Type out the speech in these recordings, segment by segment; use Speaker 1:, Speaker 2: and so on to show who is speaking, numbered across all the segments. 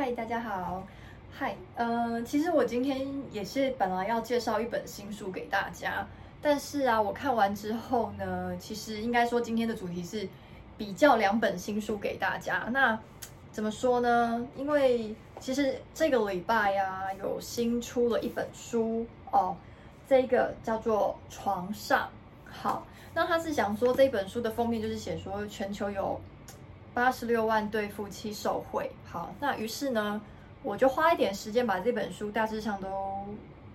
Speaker 1: 嗨，大家好。嗨，呃，其实我今天也是本来要介绍一本新书给大家，但是啊，我看完之后呢，其实应该说今天的主题是比较两本新书给大家。那怎么说呢？因为其实这个礼拜啊，有新出了一本书哦，这个叫做《床上》。好，那他是想说这本书的封面就是写说全球有八十六万对夫妻受贿。好，那于是呢，我就花一点时间把这本书大致上都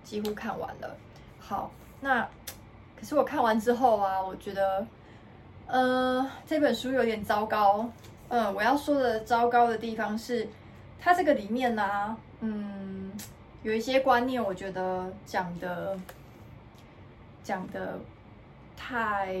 Speaker 1: 几乎看完了。好，那 可是我看完之后啊，我觉得，呃，这本书有点糟糕。嗯，我要说的糟糕的地方是，它这个里面呢、啊，嗯，有一些观念，我觉得讲的讲的太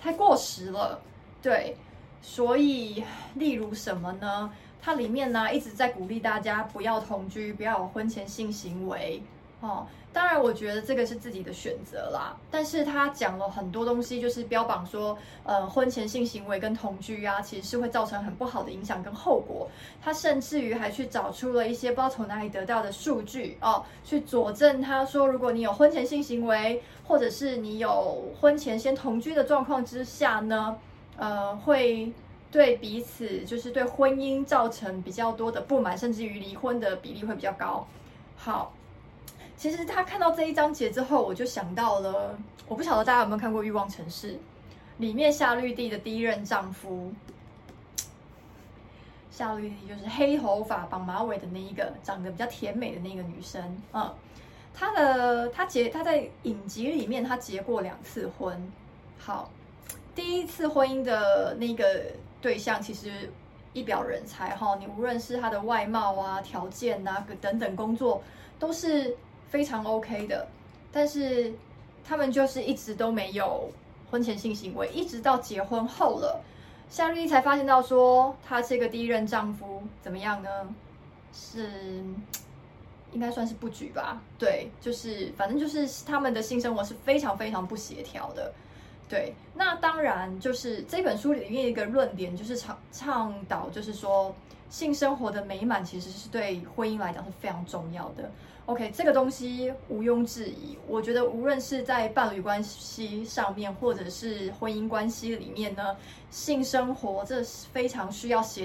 Speaker 1: 太过时了。对，所以例如什么呢？它里面呢，一直在鼓励大家不要同居，不要婚前性行为哦。当然，我觉得这个是自己的选择啦。但是他讲了很多东西，就是标榜说，呃，婚前性行为跟同居啊，其实是会造成很不好的影响跟后果。他甚至于还去找出了一些不知道从哪里得到的数据哦，去佐证他说，如果你有婚前性行为，或者是你有婚前先同居的状况之下呢，呃，会。对彼此就是对婚姻造成比较多的不满，甚至于离婚的比例会比较高。好，其实他看到这一章节之后，我就想到了，我不晓得大家有没有看过《欲望城市》里面夏绿蒂的第一任丈夫。夏绿蒂就是黑头发、绑马尾的那一个，长得比较甜美的那个女生。嗯，她的她结她在影集里面她结过两次婚。好，第一次婚姻的那个。对象其实一表人才哈，你无论是他的外貌啊、条件啊等等工作都是非常 OK 的，但是他们就是一直都没有婚前性行为，一直到结婚后了，夏绿蒂才发现到说她这个第一任丈夫怎么样呢？是应该算是不举吧？对，就是反正就是他们的性生活是非常非常不协调的。对，那当然就是这本书里面一个论点，就是倡倡导，就是说性生活的美满其实是对婚姻来讲是非常重要的。OK，这个东西毋庸置疑。我觉得无论是在伴侣关系上面，或者是婚姻关系里面呢，性生活这是非常需要协调